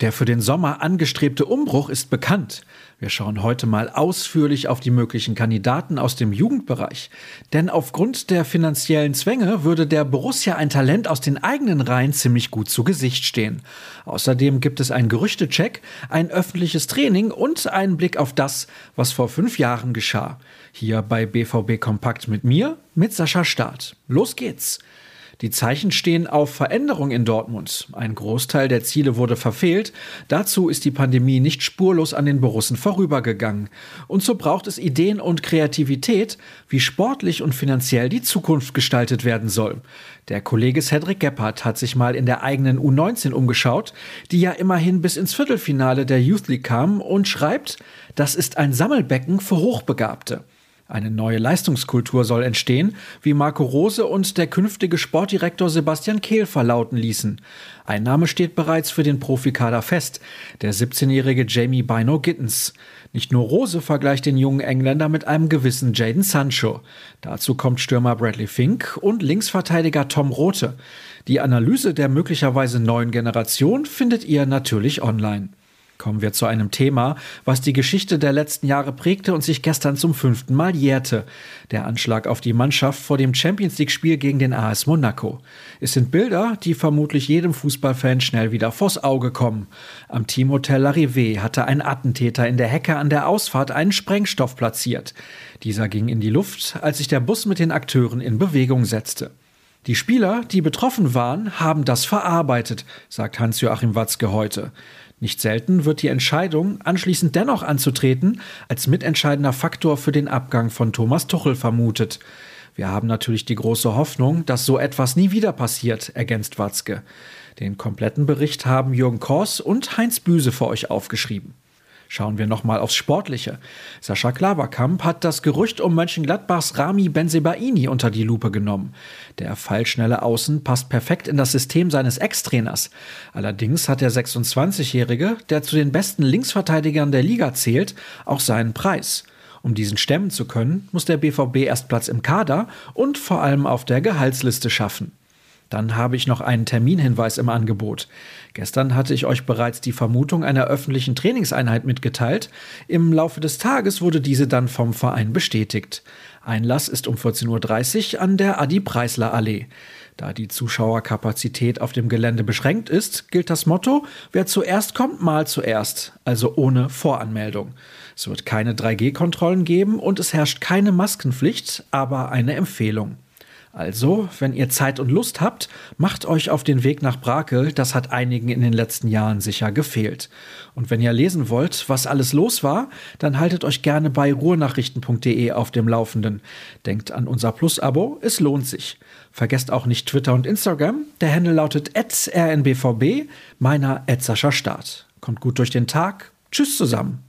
Der für den Sommer angestrebte Umbruch ist bekannt. Wir schauen heute mal ausführlich auf die möglichen Kandidaten aus dem Jugendbereich. Denn aufgrund der finanziellen Zwänge würde der Borussia ein Talent aus den eigenen Reihen ziemlich gut zu Gesicht stehen. Außerdem gibt es einen Gerüchtecheck, ein öffentliches Training und einen Blick auf das, was vor fünf Jahren geschah. Hier bei BVB Kompakt mit mir, mit Sascha Staat. Los geht's! Die Zeichen stehen auf Veränderung in Dortmund. Ein Großteil der Ziele wurde verfehlt. Dazu ist die Pandemie nicht spurlos an den Borussen vorübergegangen. Und so braucht es Ideen und Kreativität, wie sportlich und finanziell die Zukunft gestaltet werden soll. Der Kollege Cedric Gebhardt hat sich mal in der eigenen U19 umgeschaut, die ja immerhin bis ins Viertelfinale der Youth League kam und schreibt, das ist ein Sammelbecken für Hochbegabte. Eine neue Leistungskultur soll entstehen, wie Marco Rose und der künftige Sportdirektor Sebastian Kehl verlauten ließen. Ein Name steht bereits für den Profikader fest, der 17-jährige Jamie Bino Gittens. Nicht nur Rose vergleicht den jungen Engländer mit einem gewissen Jaden Sancho. Dazu kommt Stürmer Bradley Fink und Linksverteidiger Tom Rote. Die Analyse der möglicherweise neuen Generation findet ihr natürlich online. Kommen wir zu einem Thema, was die Geschichte der letzten Jahre prägte und sich gestern zum fünften Mal jährte. Der Anschlag auf die Mannschaft vor dem Champions League-Spiel gegen den AS Monaco. Es sind Bilder, die vermutlich jedem Fußballfan schnell wieder vors Auge kommen. Am Teamhotel Larrivé hatte ein Attentäter in der Hecke an der Ausfahrt einen Sprengstoff platziert. Dieser ging in die Luft, als sich der Bus mit den Akteuren in Bewegung setzte. Die Spieler, die betroffen waren, haben das verarbeitet, sagt Hans-Joachim Watzke heute. Nicht selten wird die Entscheidung, anschließend dennoch anzutreten, als mitentscheidender Faktor für den Abgang von Thomas Tuchel vermutet. Wir haben natürlich die große Hoffnung, dass so etwas nie wieder passiert, ergänzt Watzke. Den kompletten Bericht haben Jürgen Kors und Heinz Büse für euch aufgeschrieben. Schauen wir nochmal aufs Sportliche. Sascha Klaverkamp hat das Gerücht um Mönchengladbachs Rami Benzebaini unter die Lupe genommen. Der fallschnelle Außen passt perfekt in das System seines Ex-Trainers. Allerdings hat der 26-Jährige, der zu den besten Linksverteidigern der Liga zählt, auch seinen Preis. Um diesen stemmen zu können, muss der BVB erst Platz im Kader und vor allem auf der Gehaltsliste schaffen. Dann habe ich noch einen Terminhinweis im Angebot. Gestern hatte ich euch bereits die Vermutung einer öffentlichen Trainingseinheit mitgeteilt. Im Laufe des Tages wurde diese dann vom Verein bestätigt. Einlass ist um 14.30 Uhr an der Adi-Preisler-Allee. Da die Zuschauerkapazität auf dem Gelände beschränkt ist, gilt das Motto, wer zuerst kommt, mal zuerst, also ohne Voranmeldung. Es wird keine 3G-Kontrollen geben und es herrscht keine Maskenpflicht, aber eine Empfehlung. Also, wenn ihr Zeit und Lust habt, macht euch auf den Weg nach Brakel, das hat einigen in den letzten Jahren sicher gefehlt. Und wenn ihr lesen wollt, was alles los war, dann haltet euch gerne bei ruhrnachrichten.de auf dem Laufenden. Denkt an unser Plus-Abo, es lohnt sich. Vergesst auch nicht Twitter und Instagram, der Handle lautet rnbvb, meiner Start. Kommt gut durch den Tag, tschüss zusammen.